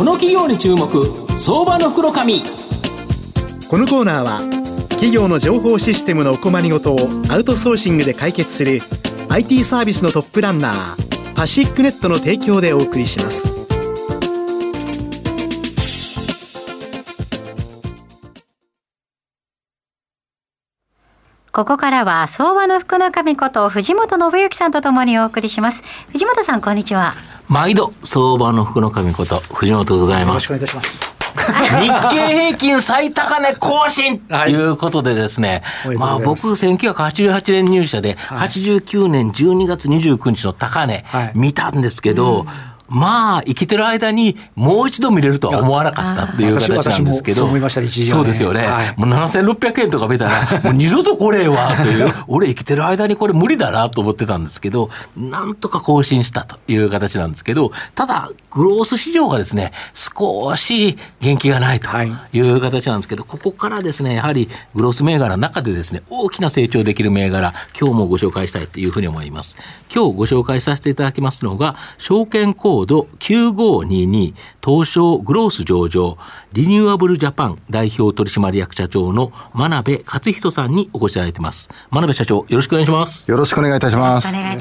この企業に注目相場の袋紙このコーナーは企業の情報システムのお困りごとをアウトソーシングで解決する IT サービスのトップランナーパシックネットの提供でお送りします。ここからは相場の福中美こと藤本信之さんとともにお送りします。藤本さん、こんにちは。毎度、相場の福中美こと藤本でございます。よろしくお願いいたします。日経平均最高値更新ということでですね、はい、まあ僕1988年入社で、89年12月29日の高値見たんですけど、はいまあ、生きてる間にもう一度見れるとは思わなかったっていう形なんですけど、そうそうですよね。はい、もう7600円とか見たら、もう二度とこれわという、俺生きてる間にこれ無理だなと思ってたんですけど、なんとか更新したという形なんですけど、ただ、グロース市場がですね、少し元気がないという形なんですけど、ここからですね、やはりグロース銘柄の中でですね、大きな成長できる銘柄、今日もご紹介したいというふうに思います。今日ご紹介させていただきますのが、証券コーード9522東証グロース上場リニューアブルジャパン代表取締役社長の真鍋勝人さんにお越しいただいてます。真鍋社長よろしくお願いします。よろしくお願いいたします。お願いい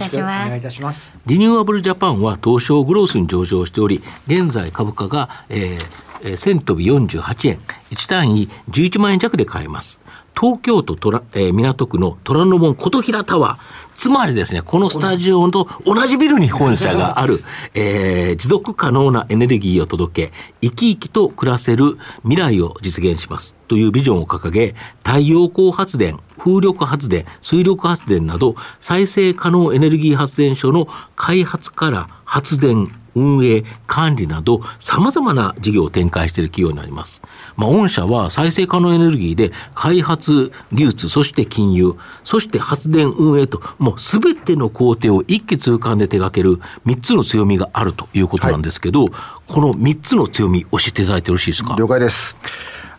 たします。リニューアブルジャパンは東証グロースに上場しており現在株価が、えーえー、1000飛び48円、1単位11万円弱で買えます。東京都虎、えー、港区の虎ノ門琴平タワー。つまりですね、このスタジオと同じビルに本社がある、えー、持続可能なエネルギーを届け、生き生きと暮らせる未来を実現します。というビジョンを掲げ、太陽光発電、風力発電、水力発電など、再生可能エネルギー発電所の開発から発電、運営、管理など、様々な事業を展開している企業になります。まあ、御社は再生可能エネルギーで開発、技術、そして金融、そして発電運営と、もうすべての工程を一気通貫で手掛ける3つの強みがあるということなんですけど、はい、この3つの強み、教えていただいてよろしいですか？了解です。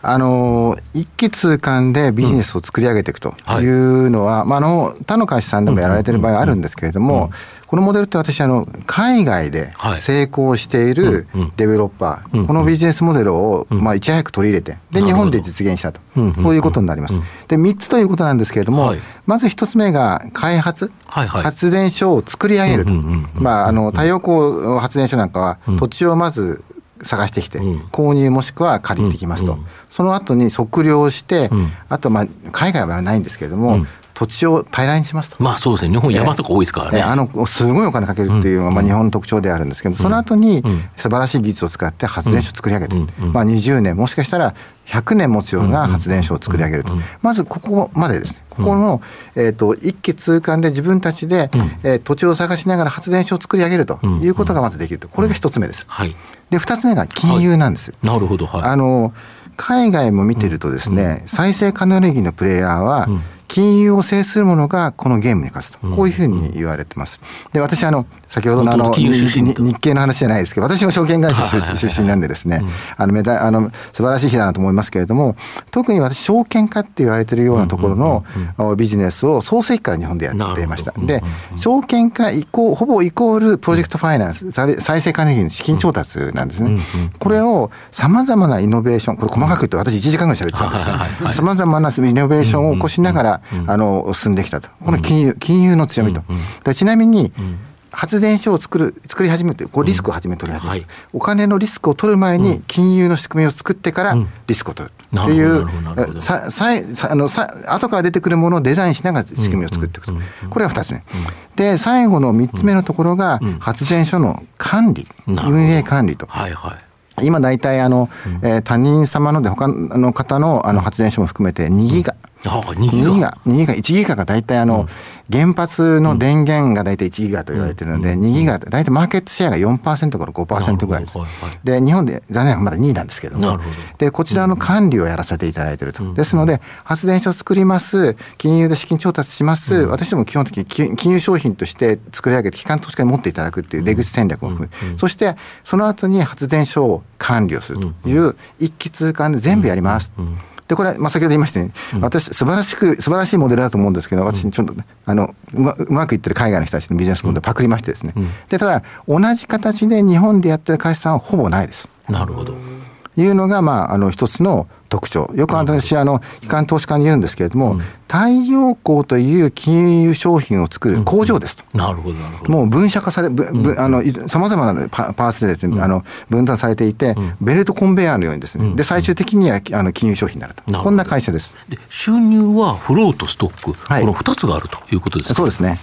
あの一気通貫でビジネスを作り上げていくというのは、うんはい、まあ、あの他の会社さんでもやられてる場合あるんですけれども、このモデルって私あの海外で成功しているデベロッパー、このビジネスモデルをまあいち早く取り入れてで日本で実現したと、こういうことになります。で3つということなんですけれども、まず1つ目が開発、発電所を作り上げると、まあ、あの太陽光発電所なんかは土地をまず探してきて、購入もしくは借りてきますと、その後に測量して、あとまあ海外はないんですけれども、土地を平らにしますと。まあそうですね。日本山とか多いですからね。あの、すごいお金かけるっていうのが、まあ日本の特徴であるんですけど、その後に素晴らしい技術を使って発電所を作り上げて、まあ20年、もしかしたら100年持つような発電所を作り上げると。まずここまでですね。ここの、えー、と一気通貫で自分たちで、えー、土地を探しながら発電所を作り上げるということがまずできると。これが一つ目です。はい、で、二つ目が金融なんです。なるほど。はい、あの、海外も見てるとですね、再生可能エネルギーのプレイヤーは、金融を制するものがこのゲームに勝つと、こういうふうに言われてます。で、私、あの、先ほどのあの、日経の話じゃないですけど、私も証券会社出身なんでですね、あの、めだ、あの、素晴らしい日だなと思いますけれども、特に私、証券化って言われてるようなところのビジネスを創世期から日本でやっていました。で、証券化イコほぼイコールプロジェクトファイナンス、再生可能の資金調達なんですね。これをさまざまなイノベーション、これ細かく言って私1時間ぐらい喋っちゃうんですが、さまざまなイノベーションを起こしながら、あの進んできたと、この金融金融の強みと。でちなみに、発電所を作る作り始めてこうリスクを始め取り始める、お金のリスクを取る前に金融の仕組みを作ってからリスクを取る。っていうささあのさ後から出てくるものをデザインしながら仕組みを作っていくと、これが2つ目、で最後の3つ目のところが発電所の管理、運営管理と。はいはい。今大体あの、えー、他人様ので他の方のあの発電所も含めて2ギガ、2ギガ、2ギガ、1ギガ。が大体あの、原発の電源が大体1ギガと言われてるので、2ギガ、大体マーケットシェアが4%から5%ぐらいです。で、日本で残念ながらまだ2位なんですけども、で、こちらの管理をやらせていただいていると。ですので、発電所を作ります、金融で資金調達します、私ども基本的に金融商品として作り上げて、機関投資家に持っていただくっていう出口戦略も含め、そして、その後に発電所を管理をするという一気通貫で全部やります。で、これは、まあ、先ほど言いましたように、私、素晴らしく、素晴らしいモデルだと思うんですけど、私、ちょっと、あの、うまうまくいってる海外の人たちのビジネスモデルパクりましてですね。で、ただ、同じ形で日本でやってる会社さんはほぼないです。なるほど。いうのが、まあ、あの一つの特徴。よく私、あの、機関投資家に言うんですけれども、うん、太陽光という金融商品を作る工場ですと。うん、なるほど、なるほど。もう分社化され、ぶあの、さまざまなパーツでですね、あの、分担されていて、ベルトコンベヤーのようにですね、で、最終的には、あの、金融商品になると。こんな会社です。で収入はフローとストック、はい、この2つがあるということですか？そうですね。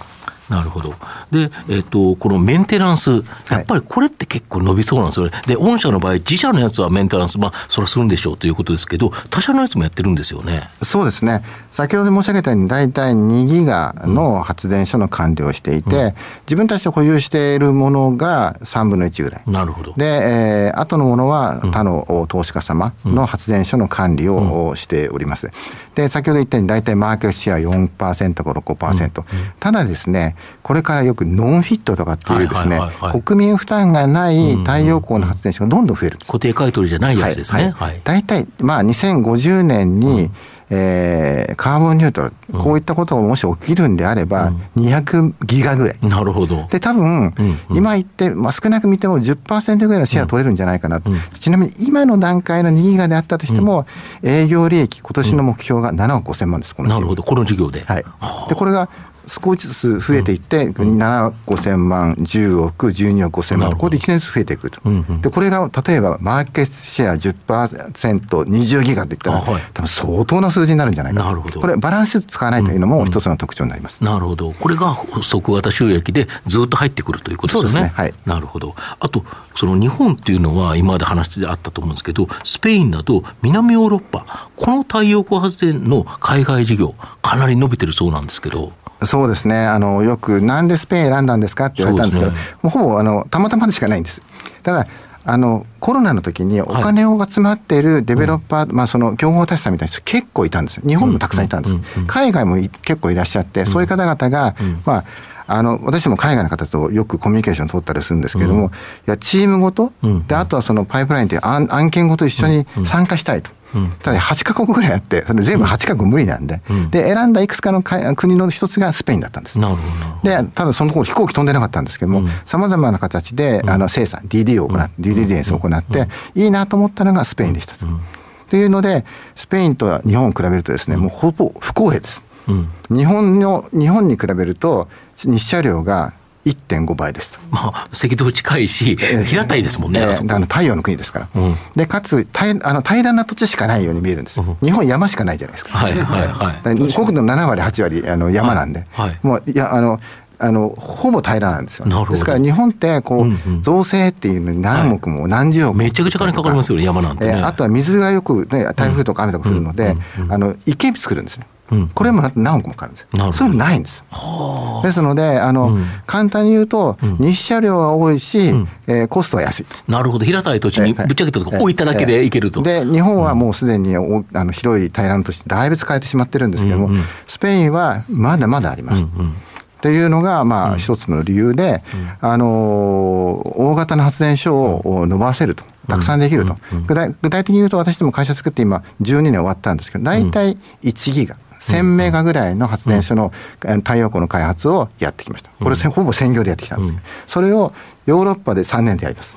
なるほど。で、えっ、ー、と、このメンテナンス、やっぱりこれって結構伸びそうなんですよね。はい、で、御社の場合、自社のやつはメンテナンス、まあ、それはするんでしょうということですけど、他社のやつもやってるんですよね。そうですね。先ほど申し上げたように、大体2ギガの発電所の管理をしていて、うん、自分たちで保有しているものが3分の1ぐらい。なるほど。で、えー、後のものは他の投資家様の発電所の管理をしております。で、先ほど言ったように、大体マーケットシェア4%から5%。うん、ただですね、これからよくノンフィットとかっていうですね、国民負担がない太陽光の発電所がどんどん増える固定買取じゃないやつですね。はい。大体、まあ、2050年に、うんえー、カーボンニュートラル、こういったことがもし起きるんであれば、200ギガぐらい。なるほど。で、多分、今言って、まあ、少なく見ても10%ぐらいのシェア取れるんじゃないかなと。ちなみに今の段階の2ギガであったとしても、営業利益、今年の目標が7億5000万です、このなるほど、この事業で。はい。で、これが少しずつ増えていって、うん、7億5000万、10億、12億5000万、ここで1年ずつ増えていくと、うんうん、でこれが例えばマーケットシェア10%、20ギガっていったら、はい、多分相当な数字になるんじゃないか。なるほど。これ、バランス使わないというのも一つの特徴になります、うんうん、なるほど、これが即型収益でずっと入ってくるということですね。ね。はい、なるほど。あとその日本っていうのは、今まで話であったと思うんですけど、スペインなど南ヨーロッパ、この太陽光発電の海外事業、かなり伸びてるそうなんですけど。そうですね。あの、よく、なんでスペイン選んだんですかって言われたんですけど、ね、もうほぼ、あの、たまたまでしかないんです。ただ、あのコロナの時にお金が集まっているデベロッパー、はい、まあ、その競合他社さんみたいな人結構いたんです。日本もたくさんいたんです、海外も結構いらっしゃって、そういう方々が、まああの私も海外の方とよくコミュニケーション取ったりするんですけれども、うん、いやチームごと、うん、であとはそのパイプラインという案案件ごと一緒に参加したいと。うん、ただ8か国ぐらいあって、それ全部8か国無理なんで、うん、で、選んだいくつかの国の一つがスペインだったんです。なるほど。で、ただその頃飛行機飛んでなかったんですけども、さまざまな形で、あの生産、DD を行って、デューディデンスを行って、いいなと思ったのがスペインでしたと。というので、スペインと日本を比べるとですね、もうほぼ不公平です。日本の日本に比べると日射量が1.5倍ですと。まあ、赤道近いし、平たいですもんね。あの太陽の国ですから。うん、で、かつ平あの、平らな土地しかないように見えるんです。うん、日本山しかないじゃないですか。はいはいはい。国土の7割、8割あの山なんで。はい、はい、もういやあのあのほぼ平らなんですよ、ね、ですから日本ってこう、うんうん、造成っていうのに何億も何十億も、めちゃくちゃ金かかりますよね山なんて、ね、あとは水がよく、ね、台風とか雨とか降るので、あの池作るんですねこれも何億もかかるんですよ。それもないんですよ。ですのであの、簡単に言うと、日射量は多いし、うえコストは安い。なるほど。平たい土地にぶっちゃけたとこ置いただけでいけると。で日本はもうすでにおあの広い平らな土地だいぶ使えてしまってるんですけども、スペインはまだまだあります。っていうのが、まあ、一つの理由で、あの大型の発電所を伸ばせると。たくさんできると、具体具体的に言うと私ども会社作って今12年終わったんですけど大体1ギガ、1000メガぐらいの発電所の太陽光の開発をやってきました。これほぼ専業でやってきたんですけど、それをヨーロッパで3年でやります。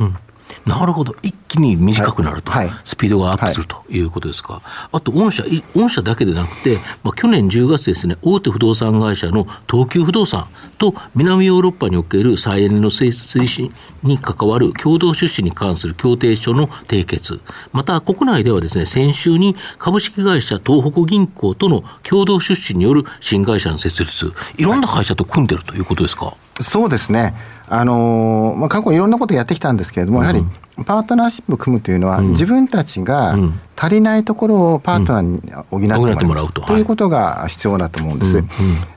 なるほど、一気に短くなると、はい、スピードがアップするとい。うことですか、はい、あと御社、御社だけでなくて、まあ、去年10月ですね、大手不動産会社の東急不動産と南ヨーロッパにおける再エネの推進に関わる共同出資に関する協定書の締結、また国内ではですね、先週に株式会社東北銀行との共同出資による新会社の設立、いろんな会社と組んでるということですか？そうですね。あのまあ、過去いろんなことやってきたんですけれども、やはりパートナーシップを組むというのは、自分たちが足りないところをパートナーに補ってもらうと。い。うことが必要だと思うんです。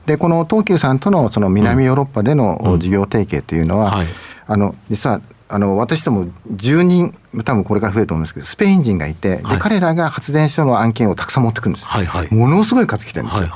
で、この東急さんとのその南ヨーロッパでの事業提携というのは、あの実はあの私ども10人多分これから増えると思うんですけどスペイン人がいて、で彼らが発電所の案件をたくさん持ってくるんです、はいはい、ものすごい数来てるんですよ。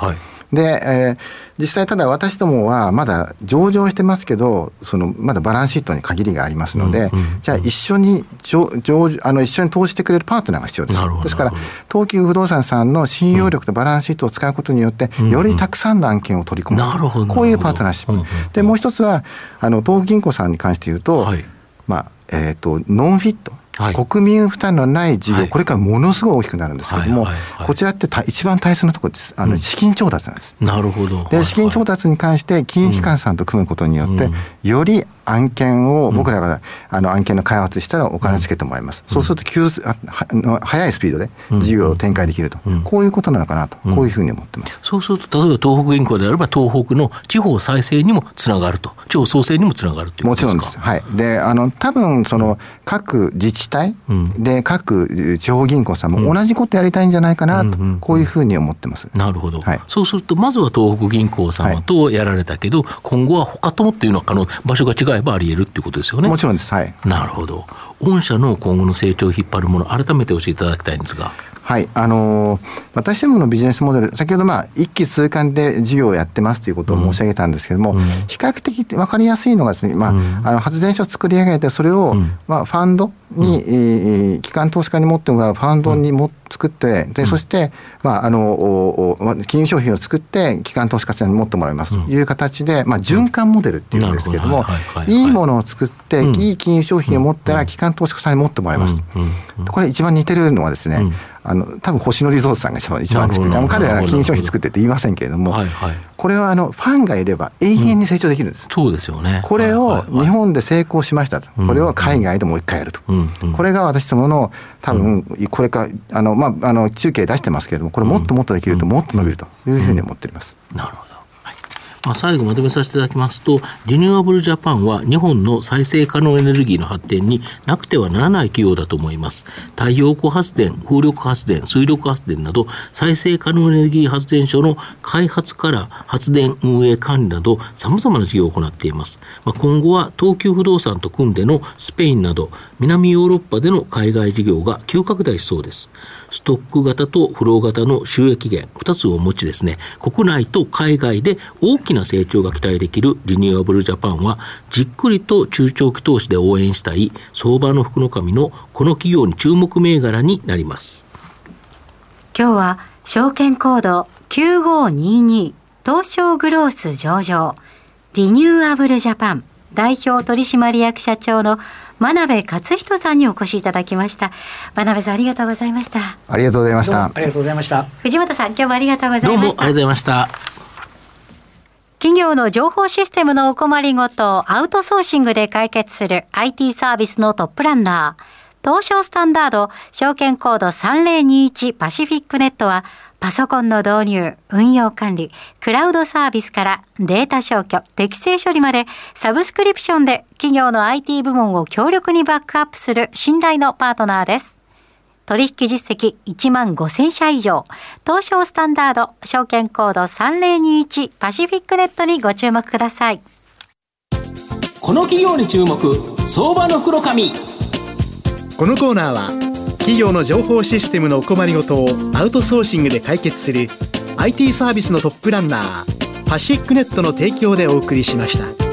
で、えー、実際ただ私どもはまだ上場してますけどそのまだバランスシートに限りがありますので、うんうん、じゃあ一緒に上上あの一緒に投資してくれるパートナーが必要です。ですから東急不動産さんの信用力とバランスシートを使うことによって、うん、よりたくさんの案件を取り込む、うんうん、こういうパートナーシップ。うんうん、でもう一つはあの東京銀行さんに関して言うと、はい、まあえーと、ノンフィットはい、国民負担のない事業、はい、これからものすごい大きくなるんですけれども、こちらってた一番大切なところです。あの、資金調達なんです。なるほど。で、資金調達に関して金融機関さんと組むことによって、より案件を僕らが、あの案件の開発したらお金つけてもらいます。そうすると急あ速いスピードで事業を展開できると、こういうことなのかなと、こういうふうに思ってます。そうすると、例えば東北銀行であれば東北の地方再生にもつながると、地方創生にもつながるということですか？もちろんです。はい。で、あの多分その各自治体で各地方銀行さんも同じことやりたいんじゃないかなと、こういうふうに思ってます。なるほど。はい、そうするとまずは東北銀行様とやられたけど、はい、今後は他ともっていうのはあの場所が違えばあり得るっていうことですよね。もちろんです。はい。なるほど。御社の今後の成長を引っ張るもの改めて教えていただきたいんですが。はい、あのー、私どものビジネスモデル、先ほど、まあ、一気通貫で事業をやってますということを申し上げたんですけれども、うん、比較的分かりやすいのがですね、まあ、うん、あの発電所を作り上げて、それを、うん、まあ、ファンドに、うん、え機関投資家に持ってもらうファンドにも、作って、でそして、まあ、あの金融商品を作って、機関投資家さんに持ってもらいますという形で、まあ、循環モデルっていうんですけれども、いいものを作って、いい金融商品を持ったら、機関投資家さんに持ってもらいます。これ、一番似てるのはですね、あの多分星野リゾートさんが一番一番作って彼らが金融商品作ってって言いませんけれども、はいはい、これはあのファンがいれば永遠に成長できるんです、うん、そうですよね。これを日本で成功しましたと、これを海外でもう一回やると、うん。うん、これが私どもの多分これかあの、まあ、あの中継出してますけれどもこれもっともっとできるともっと伸びるというふうに思っております。なるほどまあ、最後まとめさせていただきますと、リニューアブルジャパンは日本の再生可能エネルギーの発展になくてはならない企業だと思います。太陽光発電、風力発電、水力発電など、再生可能エネルギー発電所の開発から発電運営管理など、様々な事業を行っています。まあ、今後は東急不動産と組んでのスペインなど、南ヨーロッパでの海外事業が急拡大しそうです。ストック型とフロー型の収益源、2つをお持ちですね、国内と海外で大きな成長が期待できるリニューアブルジャパンは、じっくりと中長期投資で応援したい相場の福の神のこの企業に注目銘柄になります。今日は証券コード9522東証グロース上場。リニューアブルジャパン。代表取締役社長の真鍋勝人さんにお越しいただきました。真鍋さんありがとうございましたありがとうございました。ありがとうございました。藤本さん今日もありがとうございました。どうもありがとうございました企業の情報システムのお困りごとをアウトソーシングで解決する IT サービスのトップランナー東証スタンダード証券コード3021パシフィックネットはパソコンの導入、運用管理、クラウドサービスからデータ消去、適正処理までサブスクリプションで企業の IT 部門を強力にバックアップする信頼のパートナーです。取引実績1万5000社以上、東証スタンダード、証券コード3021パシフィックネットにご注目ください。この企業に注目、相場の袋紙。このコーナーは企業の情報システムのお困りごとをアウトソーシングで解決する IT サービスのトップランナーパシックネットの提供でお送りしました。